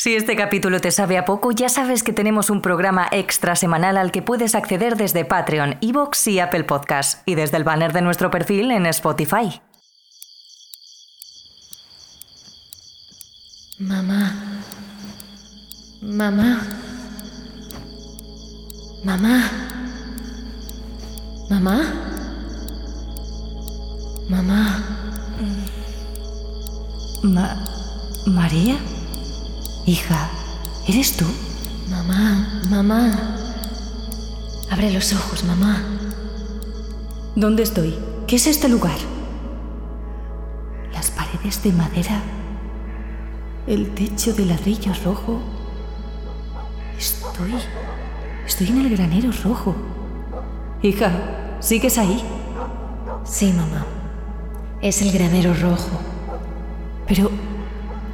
Si este capítulo te sabe a poco, ya sabes que tenemos un programa extra semanal al que puedes acceder desde Patreon, Evox y Apple Podcasts, y desde el banner de nuestro perfil en Spotify. Mamá. Mamá. Mamá. Mamá. Mamá. Ma María. Hija, ¿eres tú? Mamá, mamá. Abre los ojos, mamá. ¿Dónde estoy? ¿Qué es este lugar? Las paredes de madera. El techo de ladrillo rojo. Estoy... Estoy en el granero rojo. Hija, ¿sigues ahí? Sí, mamá. Es el granero rojo. Pero,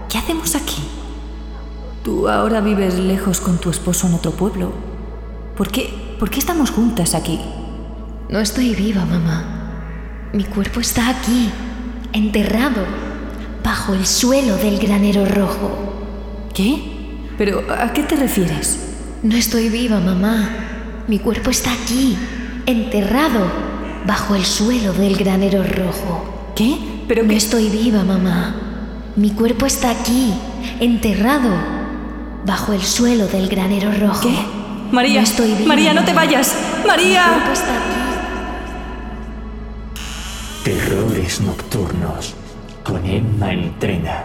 ¿qué hacemos aquí? Tú ahora vives lejos con tu esposo en otro pueblo. ¿Por qué, ¿Por qué estamos juntas aquí? No estoy viva, mamá. Mi cuerpo está aquí, enterrado, bajo el suelo del granero rojo. ¿Qué? ¿Pero a qué te refieres? No estoy viva, mamá. Mi cuerpo está aquí, enterrado, bajo el suelo del granero rojo. ¿Qué? ¿Pero no qué? estoy viva, mamá. Mi cuerpo está aquí, enterrado, bajo el suelo del granero rojo. ¿Qué? María, No estoy viva, María, no te vayas. María. Terrores Nocturnos con Emma Entrena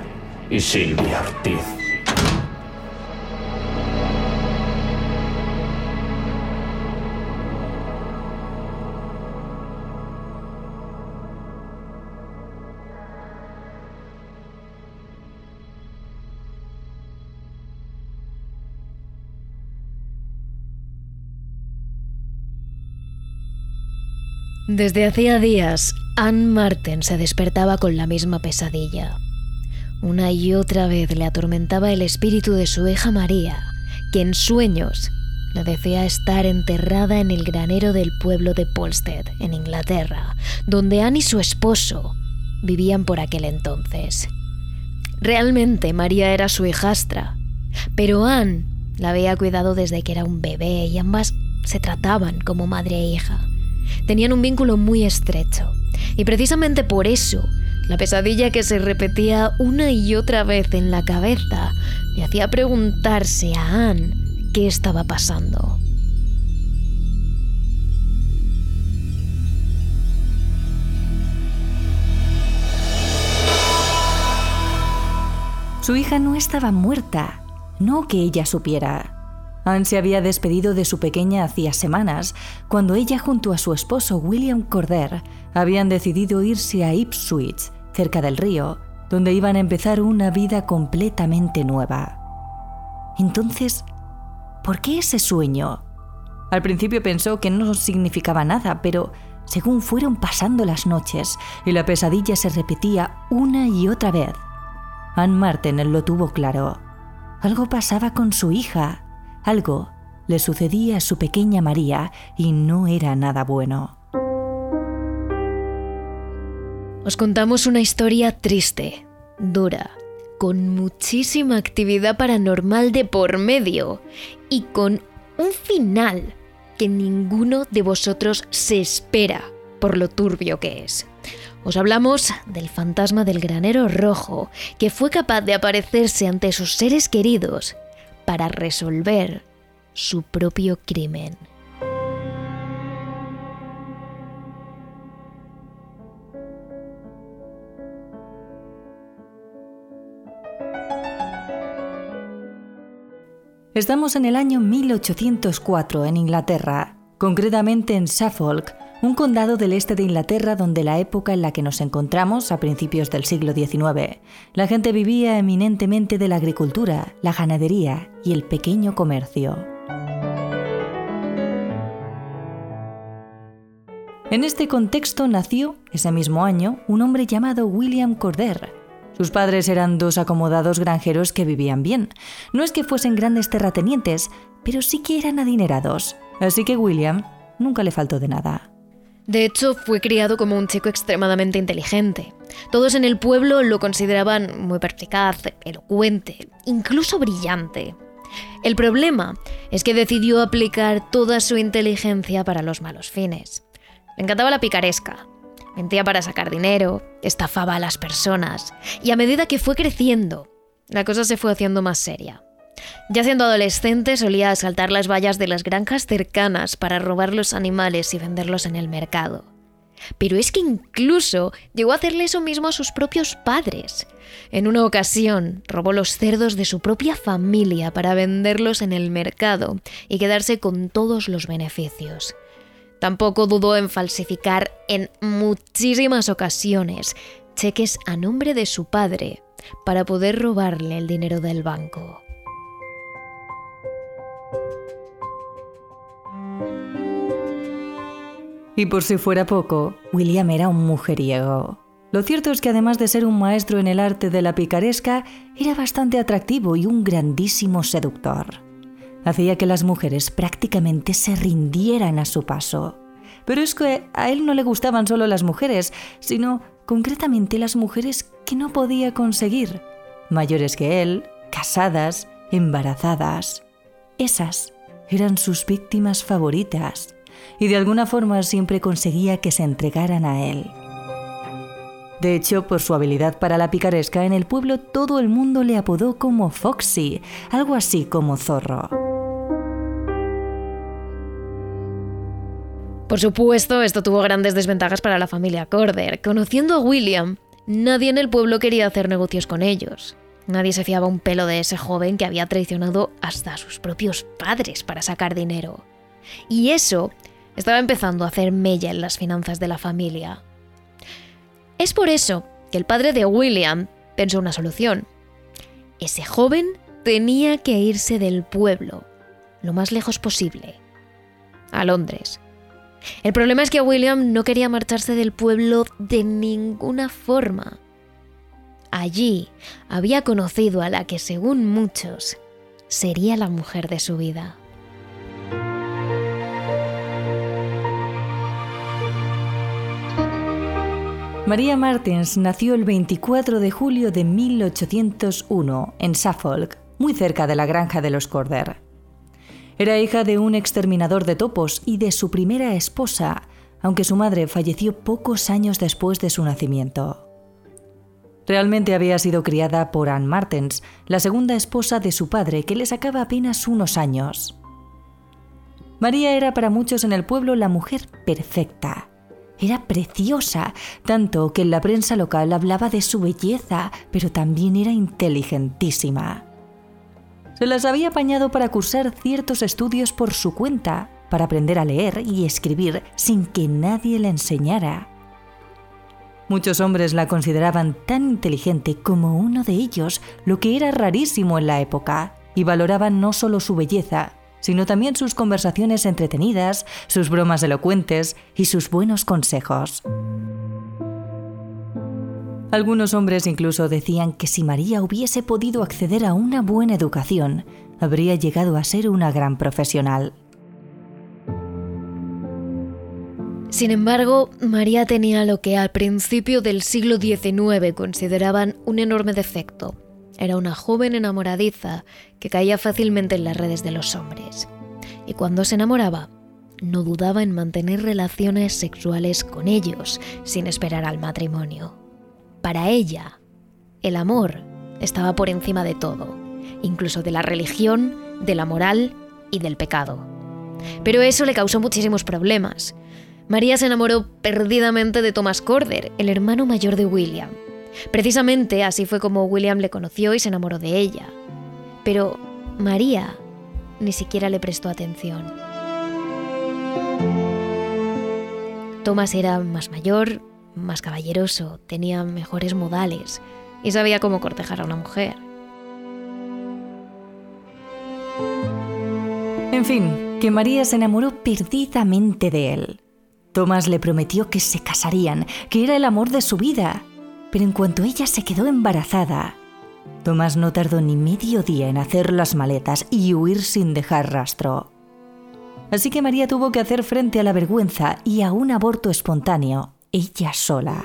y Silvia Ortiz. Desde hacía días, Anne Marten se despertaba con la misma pesadilla. Una y otra vez le atormentaba el espíritu de su hija María, que en sueños le decía estar enterrada en el granero del pueblo de Polstead, en Inglaterra, donde Anne y su esposo vivían por aquel entonces. Realmente María era su hijastra, pero Anne la había cuidado desde que era un bebé y ambas se trataban como madre e hija. Tenían un vínculo muy estrecho y precisamente por eso la pesadilla que se repetía una y otra vez en la cabeza le hacía preguntarse a Anne qué estaba pasando. Su hija no estaba muerta, no que ella supiera. Anne se había despedido de su pequeña hacía semanas, cuando ella junto a su esposo William Corder habían decidido irse a Ipswich, cerca del río, donde iban a empezar una vida completamente nueva. Entonces, ¿por qué ese sueño? Al principio pensó que no significaba nada, pero según fueron pasando las noches y la pesadilla se repetía una y otra vez, Anne Martin lo tuvo claro. Algo pasaba con su hija, algo le sucedía a su pequeña María y no era nada bueno. Os contamos una historia triste, dura, con muchísima actividad paranormal de por medio y con un final que ninguno de vosotros se espera por lo turbio que es. Os hablamos del fantasma del granero rojo, que fue capaz de aparecerse ante sus seres queridos para resolver su propio crimen. Estamos en el año 1804 en Inglaterra, concretamente en Suffolk, un condado del este de Inglaterra donde la época en la que nos encontramos, a principios del siglo XIX, la gente vivía eminentemente de la agricultura, la ganadería y el pequeño comercio. En este contexto nació, ese mismo año, un hombre llamado William Corder. Sus padres eran dos acomodados granjeros que vivían bien. No es que fuesen grandes terratenientes, pero sí que eran adinerados. Así que William nunca le faltó de nada. De hecho, fue criado como un chico extremadamente inteligente. Todos en el pueblo lo consideraban muy perspicaz, elocuente, incluso brillante. El problema es que decidió aplicar toda su inteligencia para los malos fines. Le encantaba la picaresca. Mentía para sacar dinero, estafaba a las personas, y a medida que fue creciendo, la cosa se fue haciendo más seria. Ya siendo adolescente solía asaltar las vallas de las granjas cercanas para robar los animales y venderlos en el mercado. Pero es que incluso llegó a hacerle eso mismo a sus propios padres. En una ocasión robó los cerdos de su propia familia para venderlos en el mercado y quedarse con todos los beneficios. Tampoco dudó en falsificar en muchísimas ocasiones cheques a nombre de su padre para poder robarle el dinero del banco. Y por si fuera poco, William era un mujeriego. Lo cierto es que además de ser un maestro en el arte de la picaresca, era bastante atractivo y un grandísimo seductor. Hacía que las mujeres prácticamente se rindieran a su paso. Pero es que a él no le gustaban solo las mujeres, sino concretamente las mujeres que no podía conseguir, mayores que él, casadas, embarazadas. Esas eran sus víctimas favoritas y de alguna forma siempre conseguía que se entregaran a él. De hecho, por su habilidad para la picaresca en el pueblo todo el mundo le apodó como Foxy, algo así como zorro. Por supuesto, esto tuvo grandes desventajas para la familia Corder. Conociendo a William, nadie en el pueblo quería hacer negocios con ellos. Nadie se fiaba un pelo de ese joven que había traicionado hasta a sus propios padres para sacar dinero. Y eso estaba empezando a hacer mella en las finanzas de la familia. Es por eso que el padre de William pensó una solución. Ese joven tenía que irse del pueblo, lo más lejos posible, a Londres. El problema es que William no quería marcharse del pueblo de ninguna forma. Allí había conocido a la que, según muchos, sería la mujer de su vida. María Martins nació el 24 de julio de 1801 en Suffolk, muy cerca de la granja de los Corder. Era hija de un exterminador de topos y de su primera esposa, aunque su madre falleció pocos años después de su nacimiento. Realmente había sido criada por Anne Martens, la segunda esposa de su padre, que le sacaba apenas unos años. María era para muchos en el pueblo la mujer perfecta, era preciosa, tanto que en la prensa local hablaba de su belleza, pero también era inteligentísima. Se las había apañado para cursar ciertos estudios por su cuenta, para aprender a leer y escribir sin que nadie la enseñara. Muchos hombres la consideraban tan inteligente como uno de ellos, lo que era rarísimo en la época, y valoraban no solo su belleza, sino también sus conversaciones entretenidas, sus bromas elocuentes y sus buenos consejos. Algunos hombres incluso decían que si María hubiese podido acceder a una buena educación, habría llegado a ser una gran profesional. Sin embargo, María tenía lo que al principio del siglo XIX consideraban un enorme defecto, era una joven enamoradiza que caía fácilmente en las redes de los hombres. Y cuando se enamoraba, no dudaba en mantener relaciones sexuales con ellos sin esperar al matrimonio. Para ella, el amor estaba por encima de todo, incluso de la religión, de la moral y del pecado. Pero eso le causó muchísimos problemas. María se enamoró perdidamente de Thomas Corder, el hermano mayor de William, Precisamente así fue como William le conoció y se enamoró de ella. Pero María ni siquiera le prestó atención. Thomas era más mayor, más caballeroso, tenía mejores modales y sabía cómo cortejar a una mujer. En fin, que María se enamoró perdidamente de él. Thomas le prometió que se casarían, que era el amor de su vida. Pero en cuanto ella se quedó embarazada, Tomás no tardó ni medio día en hacer las maletas y huir sin dejar rastro. Así que María tuvo que hacer frente a la vergüenza y a un aborto espontáneo, ella sola.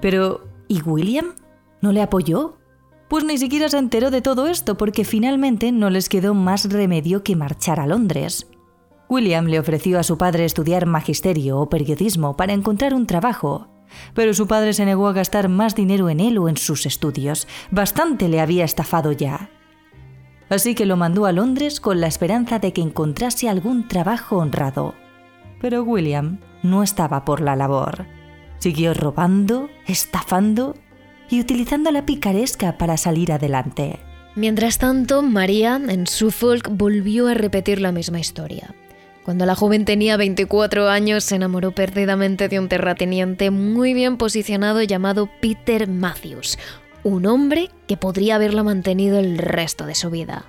Pero, ¿y William? ¿No le apoyó? Pues ni siquiera se enteró de todo esto porque finalmente no les quedó más remedio que marchar a Londres. William le ofreció a su padre estudiar magisterio o periodismo para encontrar un trabajo, pero su padre se negó a gastar más dinero en él o en sus estudios. Bastante le había estafado ya. Así que lo mandó a Londres con la esperanza de que encontrase algún trabajo honrado. Pero William no estaba por la labor. Siguió robando, estafando y utilizando la picaresca para salir adelante. Mientras tanto, María, en Suffolk, volvió a repetir la misma historia. Cuando la joven tenía 24 años, se enamoró perdidamente de un terrateniente muy bien posicionado llamado Peter Matthews, un hombre que podría haberla mantenido el resto de su vida.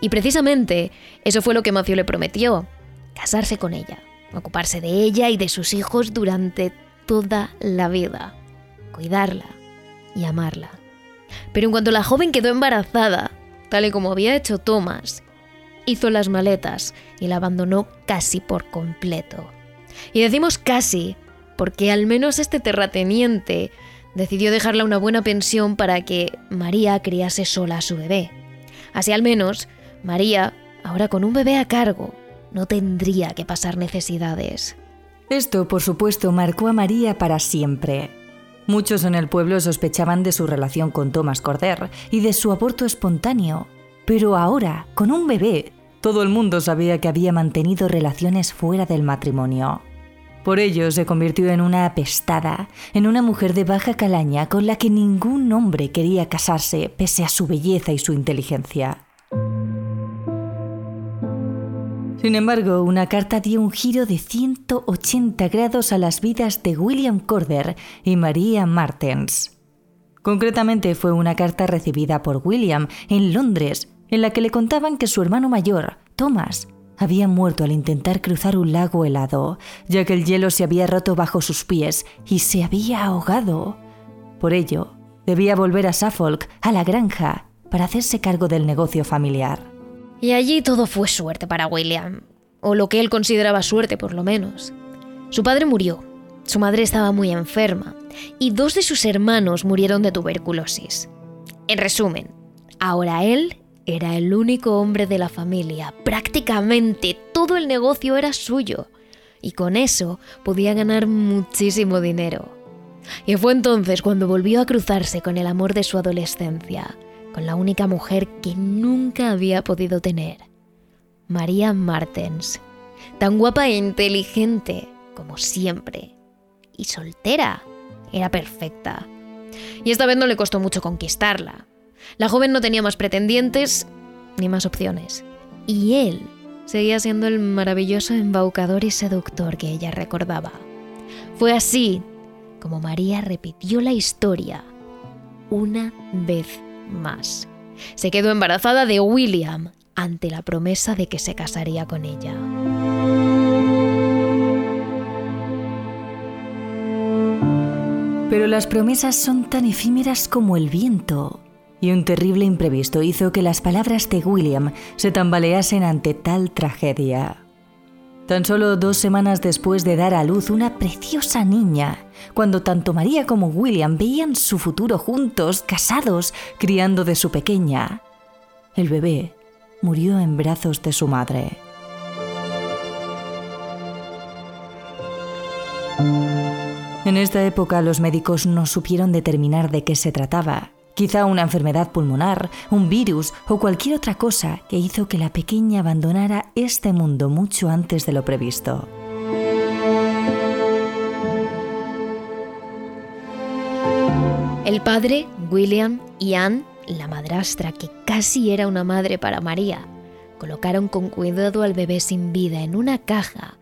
Y precisamente eso fue lo que Matthew le prometió, casarse con ella, ocuparse de ella y de sus hijos durante toda la vida, cuidarla y amarla. Pero en cuanto la joven quedó embarazada, tal y como había hecho Thomas, hizo las maletas y la abandonó casi por completo. Y decimos casi porque al menos este terrateniente decidió dejarle una buena pensión para que María criase sola a su bebé. Así al menos, María, ahora con un bebé a cargo, no tendría que pasar necesidades. Esto, por supuesto, marcó a María para siempre. Muchos en el pueblo sospechaban de su relación con Thomas Corder y de su aborto espontáneo. Pero ahora, con un bebé, todo el mundo sabía que había mantenido relaciones fuera del matrimonio. Por ello se convirtió en una apestada, en una mujer de baja calaña con la que ningún hombre quería casarse pese a su belleza y su inteligencia. Sin embargo, una carta dio un giro de 180 grados a las vidas de William Corder y Maria Martens. Concretamente fue una carta recibida por William en Londres, en la que le contaban que su hermano mayor, Thomas, había muerto al intentar cruzar un lago helado, ya que el hielo se había roto bajo sus pies y se había ahogado. Por ello, debía volver a Suffolk, a la granja, para hacerse cargo del negocio familiar. Y allí todo fue suerte para William, o lo que él consideraba suerte por lo menos. Su padre murió, su madre estaba muy enferma, y dos de sus hermanos murieron de tuberculosis. En resumen, ahora él era el único hombre de la familia, prácticamente todo el negocio era suyo, y con eso podía ganar muchísimo dinero. Y fue entonces cuando volvió a cruzarse con el amor de su adolescencia, con la única mujer que nunca había podido tener, María Martens, tan guapa e inteligente como siempre, y soltera, era perfecta. Y esta vez no le costó mucho conquistarla. La joven no tenía más pretendientes ni más opciones. Y él seguía siendo el maravilloso embaucador y seductor que ella recordaba. Fue así como María repitió la historia una vez más. Se quedó embarazada de William ante la promesa de que se casaría con ella. Pero las promesas son tan efímeras como el viento, y un terrible imprevisto hizo que las palabras de William se tambaleasen ante tal tragedia. Tan solo dos semanas después de dar a luz una preciosa niña, cuando tanto María como William veían su futuro juntos, casados, criando de su pequeña, el bebé murió en brazos de su madre. En esta época los médicos no supieron determinar de qué se trataba quizá una enfermedad pulmonar, un virus o cualquier otra cosa que hizo que la pequeña abandonara este mundo mucho antes de lo previsto. El padre, William y Anne, la madrastra que casi era una madre para María, colocaron con cuidado al bebé sin vida en una caja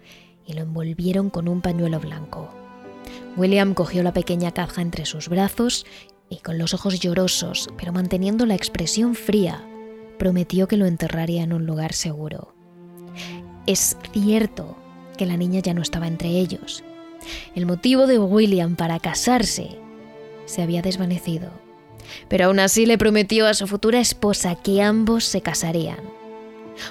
y lo envolvieron con un pañuelo blanco. William cogió la pequeña caja entre sus brazos y con los ojos llorosos, pero manteniendo la expresión fría, prometió que lo enterraría en un lugar seguro. Es cierto que la niña ya no estaba entre ellos. El motivo de William para casarse se había desvanecido. pero aún así le prometió a su futura esposa que ambos se casarían.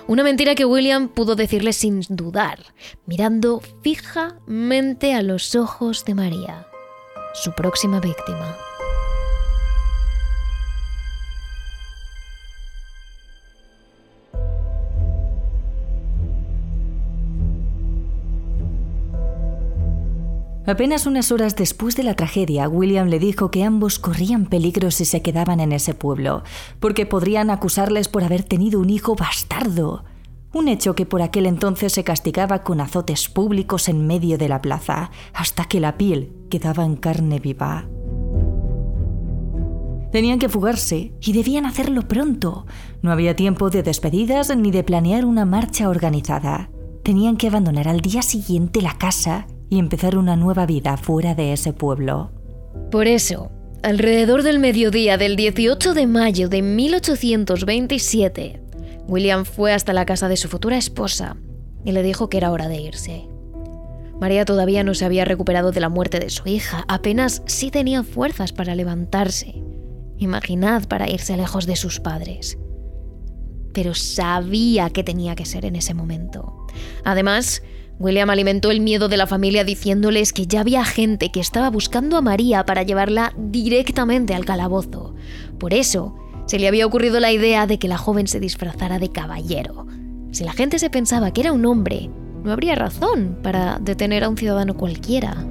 Una mentira que William pudo decirle sin dudar, mirando fijamente a los ojos de María, su próxima víctima. Apenas unas horas después de la tragedia, William le dijo que ambos corrían peligro si se quedaban en ese pueblo, porque podrían acusarles por haber tenido un hijo bastardo. Un hecho que por aquel entonces se castigaba con azotes públicos en medio de la plaza, hasta que la piel quedaba en carne viva. Tenían que fugarse y debían hacerlo pronto. No había tiempo de despedidas ni de planear una marcha organizada. Tenían que abandonar al día siguiente la casa y empezar una nueva vida fuera de ese pueblo. Por eso, alrededor del mediodía del 18 de mayo de 1827, William fue hasta la casa de su futura esposa y le dijo que era hora de irse. María todavía no se había recuperado de la muerte de su hija, apenas sí tenía fuerzas para levantarse. Imaginad para irse lejos de sus padres. Pero sabía que tenía que ser en ese momento. Además, William alimentó el miedo de la familia diciéndoles que ya había gente que estaba buscando a María para llevarla directamente al calabozo. Por eso, se le había ocurrido la idea de que la joven se disfrazara de caballero. Si la gente se pensaba que era un hombre, no habría razón para detener a un ciudadano cualquiera.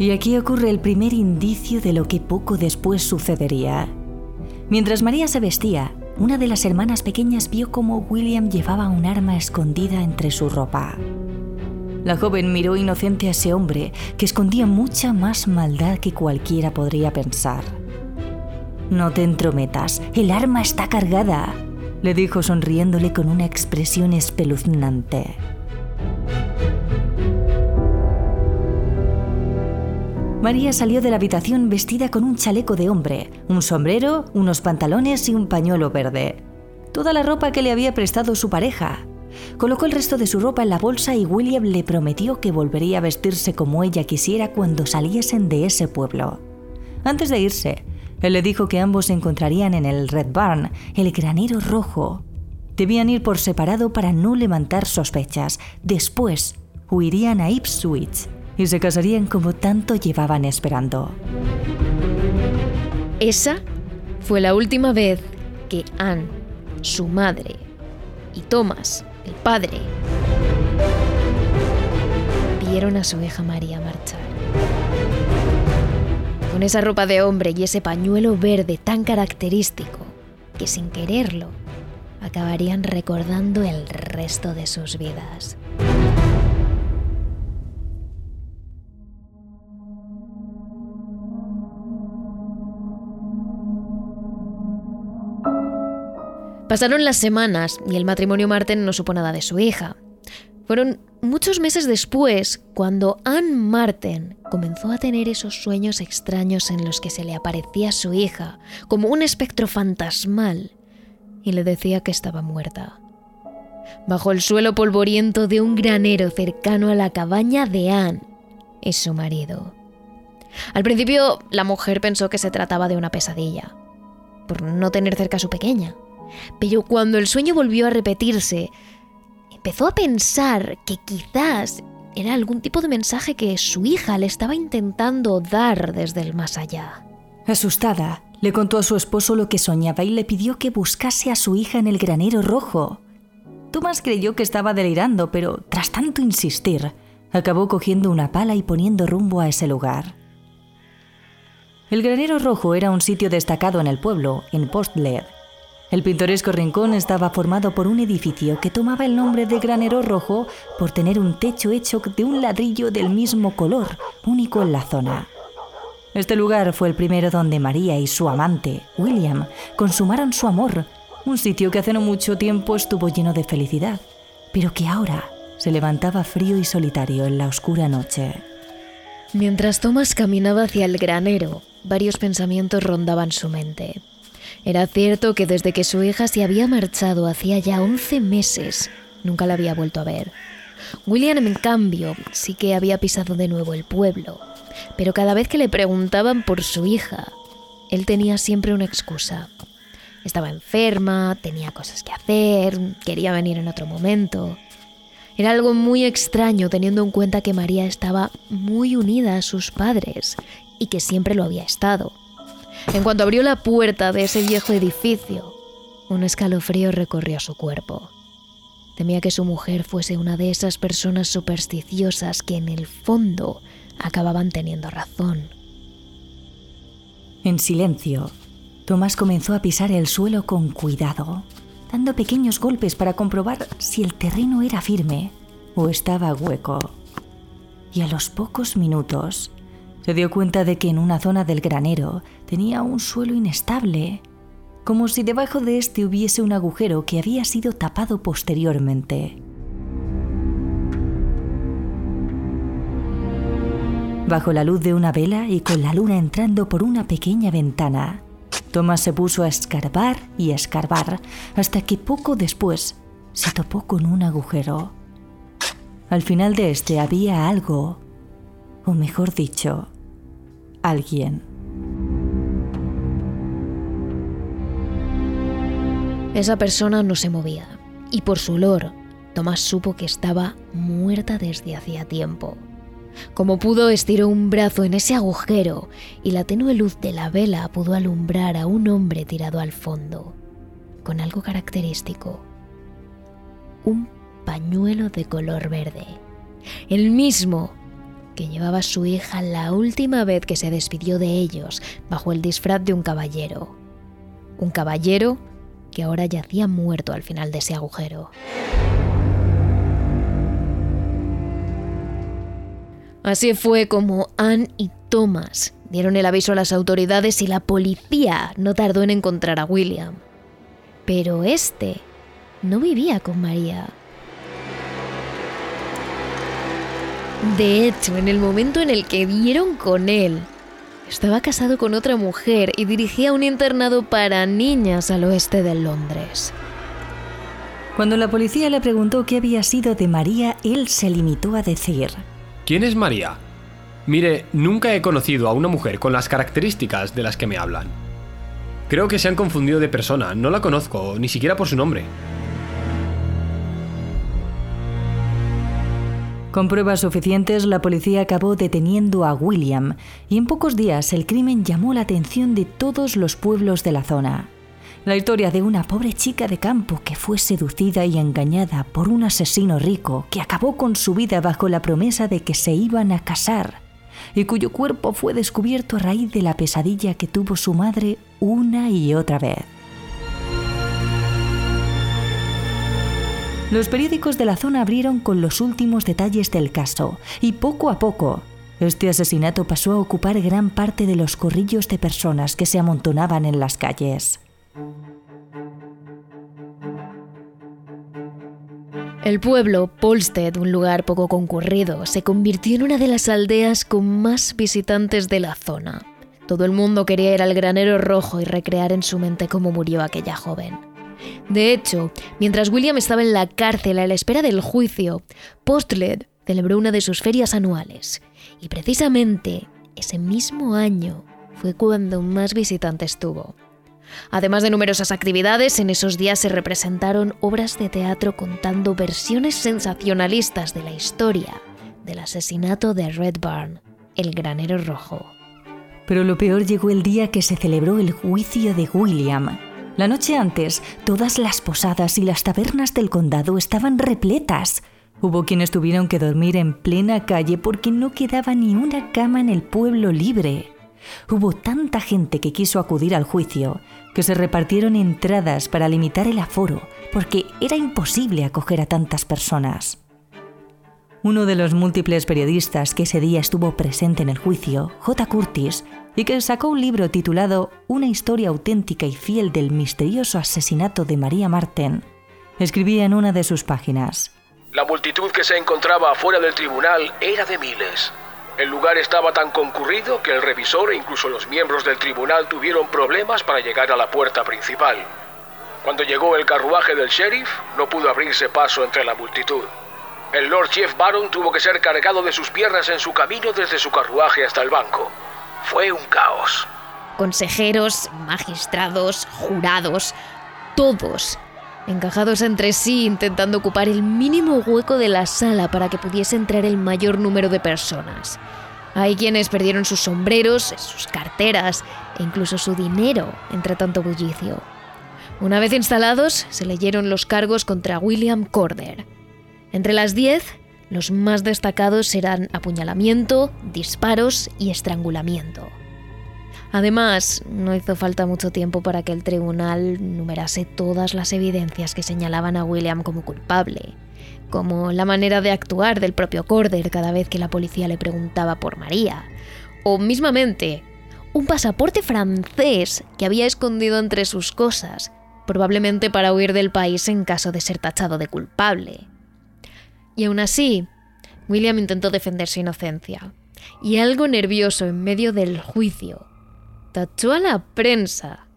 Y aquí ocurre el primer indicio de lo que poco después sucedería. Mientras María se vestía, una de las hermanas pequeñas vio cómo William llevaba un arma escondida entre su ropa. La joven miró inocente a ese hombre que escondía mucha más maldad que cualquiera podría pensar. No te entrometas, el arma está cargada, le dijo sonriéndole con una expresión espeluznante. María salió de la habitación vestida con un chaleco de hombre, un sombrero, unos pantalones y un pañuelo verde. Toda la ropa que le había prestado su pareja. Colocó el resto de su ropa en la bolsa y William le prometió que volvería a vestirse como ella quisiera cuando saliesen de ese pueblo. Antes de irse, él le dijo que ambos se encontrarían en el Red Barn, el granero rojo. Debían ir por separado para no levantar sospechas. Después, huirían a Ipswich y se casarían como tanto llevaban esperando. Esa fue la última vez que Anne, su madre, y Thomas, el padre, vieron a su hija María marchar. Con esa ropa de hombre y ese pañuelo verde tan característico que sin quererlo acabarían recordando el resto de sus vidas. Pasaron las semanas y el matrimonio Marten no supo nada de su hija. Fueron muchos meses después cuando Anne Marten comenzó a tener esos sueños extraños en los que se le aparecía su hija como un espectro fantasmal y le decía que estaba muerta. Bajo el suelo polvoriento de un granero cercano a la cabaña de Anne y su marido. Al principio la mujer pensó que se trataba de una pesadilla, por no tener cerca a su pequeña. Pero cuando el sueño volvió a repetirse, empezó a pensar que quizás era algún tipo de mensaje que su hija le estaba intentando dar desde el más allá. Asustada, le contó a su esposo lo que soñaba y le pidió que buscase a su hija en el granero rojo. Thomas creyó que estaba delirando, pero tras tanto insistir, acabó cogiendo una pala y poniendo rumbo a ese lugar. El granero rojo era un sitio destacado en el pueblo, en Postled, el pintoresco rincón estaba formado por un edificio que tomaba el nombre de Granero Rojo por tener un techo hecho de un ladrillo del mismo color, único en la zona. Este lugar fue el primero donde María y su amante, William, consumaron su amor, un sitio que hace no mucho tiempo estuvo lleno de felicidad, pero que ahora se levantaba frío y solitario en la oscura noche. Mientras Thomas caminaba hacia el granero, varios pensamientos rondaban su mente. Era cierto que desde que su hija se había marchado hacía ya 11 meses, nunca la había vuelto a ver. William, en cambio, sí que había pisado de nuevo el pueblo, pero cada vez que le preguntaban por su hija, él tenía siempre una excusa. Estaba enferma, tenía cosas que hacer, quería venir en otro momento. Era algo muy extraño teniendo en cuenta que María estaba muy unida a sus padres y que siempre lo había estado. En cuanto abrió la puerta de ese viejo edificio, un escalofrío recorrió su cuerpo. Temía que su mujer fuese una de esas personas supersticiosas que en el fondo acababan teniendo razón. En silencio, Tomás comenzó a pisar el suelo con cuidado, dando pequeños golpes para comprobar si el terreno era firme o estaba hueco. Y a los pocos minutos se dio cuenta de que en una zona del granero tenía un suelo inestable como si debajo de este hubiese un agujero que había sido tapado posteriormente. Bajo la luz de una vela y con la luna entrando por una pequeña ventana, Thomas se puso a escarbar y escarbar hasta que poco después se topó con un agujero. Al final de este había algo, o mejor dicho, alguien. Esa persona no se movía, y por su olor, Tomás supo que estaba muerta desde hacía tiempo. Como pudo, estiró un brazo en ese agujero y la tenue luz de la vela pudo alumbrar a un hombre tirado al fondo, con algo característico. Un pañuelo de color verde. El mismo que llevaba su hija la última vez que se despidió de ellos bajo el disfraz de un caballero. Un caballero que ahora yacía muerto al final de ese agujero. Así fue como Anne y Thomas dieron el aviso a las autoridades y la policía no tardó en encontrar a William. Pero este no vivía con María. De hecho, en el momento en el que dieron con él, estaba casado con otra mujer y dirigía un internado para niñas al oeste de Londres. Cuando la policía le preguntó qué había sido de María, él se limitó a decir, ¿Quién es María? Mire, nunca he conocido a una mujer con las características de las que me hablan. Creo que se han confundido de persona, no la conozco, ni siquiera por su nombre. Con pruebas suficientes, la policía acabó deteniendo a William y en pocos días el crimen llamó la atención de todos los pueblos de la zona. La historia de una pobre chica de campo que fue seducida y engañada por un asesino rico que acabó con su vida bajo la promesa de que se iban a casar y cuyo cuerpo fue descubierto a raíz de la pesadilla que tuvo su madre una y otra vez. Los periódicos de la zona abrieron con los últimos detalles del caso y poco a poco este asesinato pasó a ocupar gran parte de los corrillos de personas que se amontonaban en las calles. El pueblo, Polstead, un lugar poco concurrido, se convirtió en una de las aldeas con más visitantes de la zona. Todo el mundo quería ir al granero rojo y recrear en su mente cómo murió aquella joven. De hecho, mientras William estaba en la cárcel a la espera del juicio, Postled celebró una de sus ferias anuales. Y precisamente ese mismo año fue cuando más visitantes tuvo. Además de numerosas actividades, en esos días se representaron obras de teatro contando versiones sensacionalistas de la historia del asesinato de Red Barn, el granero rojo. Pero lo peor llegó el día que se celebró el juicio de William, la noche antes, todas las posadas y las tabernas del condado estaban repletas. Hubo quienes tuvieron que dormir en plena calle porque no quedaba ni una cama en el pueblo libre. Hubo tanta gente que quiso acudir al juicio que se repartieron entradas para limitar el aforo porque era imposible acoger a tantas personas. Uno de los múltiples periodistas que ese día estuvo presente en el juicio, J. Curtis, y que sacó un libro titulado Una historia auténtica y fiel del misterioso asesinato de María Marten, escribía en una de sus páginas. La multitud que se encontraba afuera del tribunal era de miles. El lugar estaba tan concurrido que el revisor e incluso los miembros del tribunal tuvieron problemas para llegar a la puerta principal. Cuando llegó el carruaje del sheriff, no pudo abrirse paso entre la multitud. El Lord Jeff Baron tuvo que ser cargado de sus piernas en su camino desde su carruaje hasta el banco. Fue un caos. Consejeros, magistrados, jurados, todos encajados entre sí intentando ocupar el mínimo hueco de la sala para que pudiese entrar el mayor número de personas. Hay quienes perdieron sus sombreros, sus carteras e incluso su dinero entre tanto bullicio. Una vez instalados, se leyeron los cargos contra William Corder. Entre las diez, los más destacados serán apuñalamiento, disparos y estrangulamiento. Además, no hizo falta mucho tiempo para que el tribunal numerase todas las evidencias que señalaban a William como culpable, como la manera de actuar del propio Corder cada vez que la policía le preguntaba por María, o mismamente un pasaporte francés que había escondido entre sus cosas, probablemente para huir del país en caso de ser tachado de culpable. Y aún así, William intentó defender su inocencia, y algo nervioso en medio del juicio, tachó a la prensa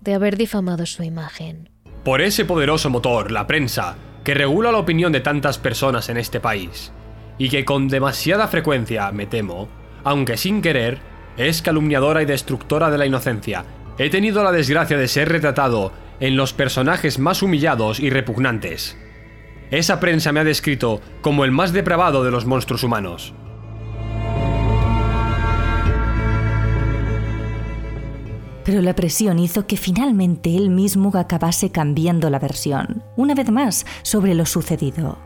de haber difamado su imagen. Por ese poderoso motor, la prensa, que regula la opinión de tantas personas en este país, y que con demasiada frecuencia, me temo, aunque sin querer, es calumniadora y destructora de la inocencia. He tenido la desgracia de ser retratado en los personajes más humillados y repugnantes. Esa prensa me ha descrito como el más depravado de los monstruos humanos. Pero la presión hizo que finalmente él mismo acabase cambiando la versión, una vez más, sobre lo sucedido.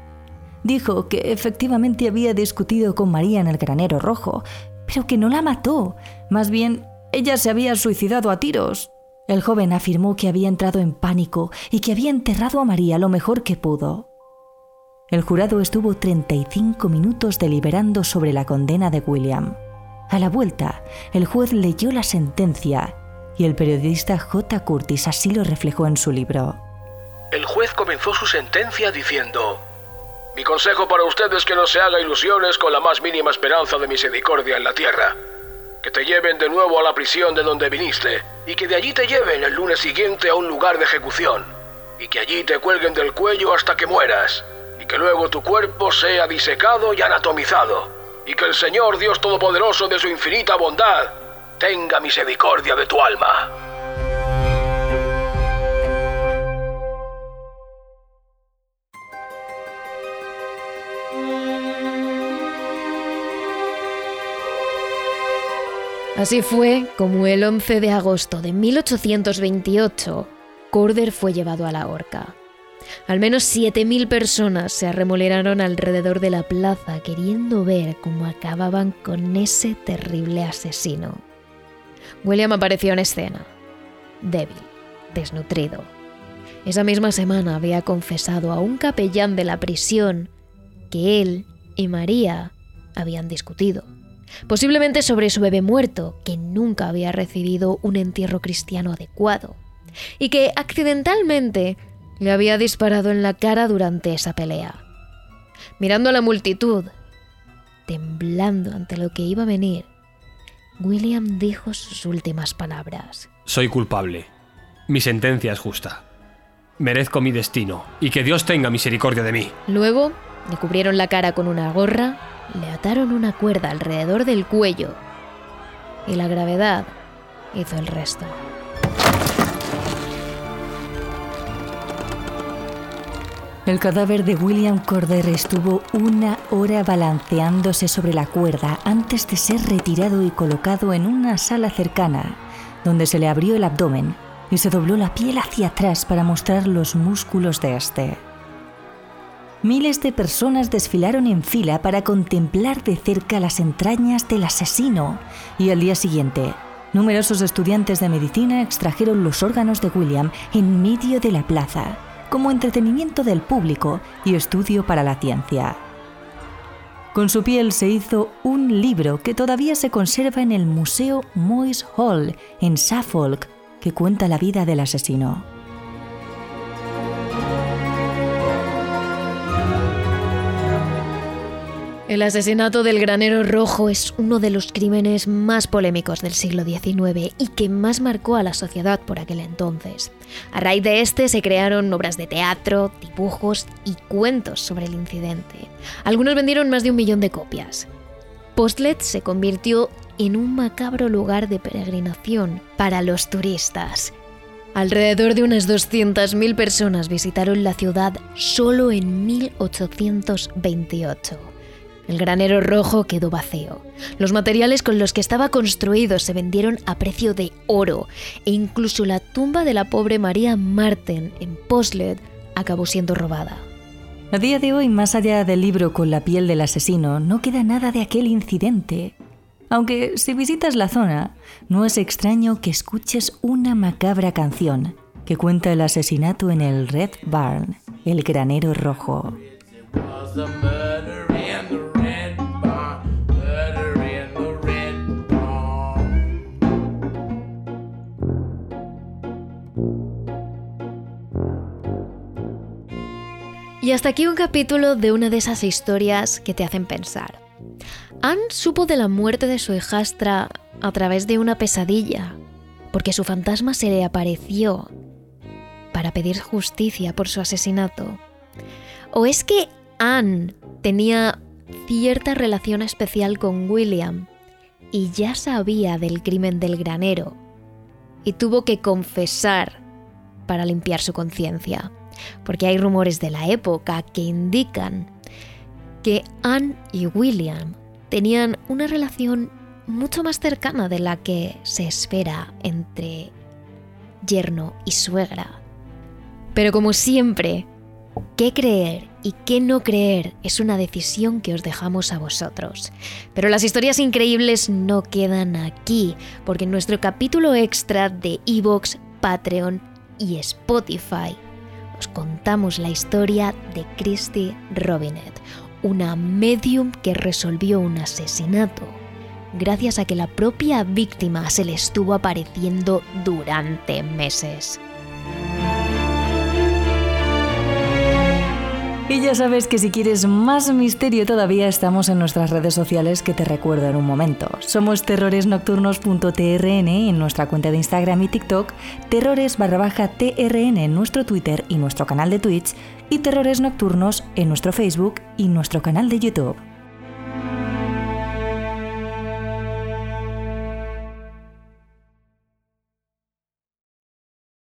Dijo que efectivamente había discutido con María en el granero rojo, pero que no la mató. Más bien, ella se había suicidado a tiros. El joven afirmó que había entrado en pánico y que había enterrado a María lo mejor que pudo. El jurado estuvo 35 minutos deliberando sobre la condena de William. A la vuelta, el juez leyó la sentencia y el periodista J. Curtis así lo reflejó en su libro. El juez comenzó su sentencia diciendo, Mi consejo para usted es que no se haga ilusiones con la más mínima esperanza de misericordia en la tierra que te lleven de nuevo a la prisión de donde viniste y que de allí te lleven el lunes siguiente a un lugar de ejecución y que allí te cuelguen del cuello hasta que mueras que luego tu cuerpo sea disecado y anatomizado y que el Señor Dios Todopoderoso de su infinita bondad tenga misericordia de tu alma. Así fue como el 11 de agosto de 1828, Corder fue llevado a la horca. Al menos 7.000 personas se arremoleraron alrededor de la plaza queriendo ver cómo acababan con ese terrible asesino. William apareció en escena, débil, desnutrido. Esa misma semana había confesado a un capellán de la prisión que él y María habían discutido posiblemente sobre su bebé muerto, que nunca había recibido un entierro cristiano adecuado, y que accidentalmente le había disparado en la cara durante esa pelea. Mirando a la multitud, temblando ante lo que iba a venir, William dijo sus últimas palabras. Soy culpable. Mi sentencia es justa. Merezco mi destino y que Dios tenga misericordia de mí. Luego le cubrieron la cara con una gorra le ataron una cuerda alrededor del cuello y la gravedad hizo el resto. El cadáver de William Corder estuvo una hora balanceándose sobre la cuerda antes de ser retirado y colocado en una sala cercana, donde se le abrió el abdomen y se dobló la piel hacia atrás para mostrar los músculos de este. Miles de personas desfilaron en fila para contemplar de cerca las entrañas del asesino y al día siguiente, numerosos estudiantes de medicina extrajeron los órganos de William en medio de la plaza, como entretenimiento del público y estudio para la ciencia. Con su piel se hizo un libro que todavía se conserva en el Museo Moyes Hall en Suffolk, que cuenta la vida del asesino. El asesinato del granero rojo es uno de los crímenes más polémicos del siglo XIX y que más marcó a la sociedad por aquel entonces. A raíz de este se crearon obras de teatro, dibujos y cuentos sobre el incidente. Algunos vendieron más de un millón de copias. Postlet se convirtió en un macabro lugar de peregrinación para los turistas. Alrededor de unas 200.000 personas visitaron la ciudad solo en 1828. El granero rojo quedó vacío. Los materiales con los que estaba construido se vendieron a precio de oro e incluso la tumba de la pobre María Marten en Poslet acabó siendo robada. A día de hoy, más allá del libro con la piel del asesino, no queda nada de aquel incidente. Aunque si visitas la zona, no es extraño que escuches una macabra canción que cuenta el asesinato en el Red Barn, el granero rojo. Y hasta aquí un capítulo de una de esas historias que te hacen pensar. Anne supo de la muerte de su hijastra a través de una pesadilla, porque su fantasma se le apareció para pedir justicia por su asesinato. ¿O es que Anne tenía cierta relación especial con William y ya sabía del crimen del granero y tuvo que confesar para limpiar su conciencia? Porque hay rumores de la época que indican que Anne y William tenían una relación mucho más cercana de la que se espera entre yerno y suegra. Pero como siempre, qué creer y qué no creer es una decisión que os dejamos a vosotros. Pero las historias increíbles no quedan aquí, porque en nuestro capítulo extra de Evox, Patreon y Spotify os contamos la historia de Christy Robinet, una medium que resolvió un asesinato gracias a que la propia víctima se le estuvo apareciendo durante meses. Y ya sabes que si quieres más misterio todavía estamos en nuestras redes sociales que te recuerdo en un momento. Somos terroresnocturnos.trn en nuestra cuenta de Instagram y TikTok, terrores barra baja TRN en nuestro Twitter y nuestro canal de Twitch y terrores nocturnos en nuestro Facebook y nuestro canal de YouTube.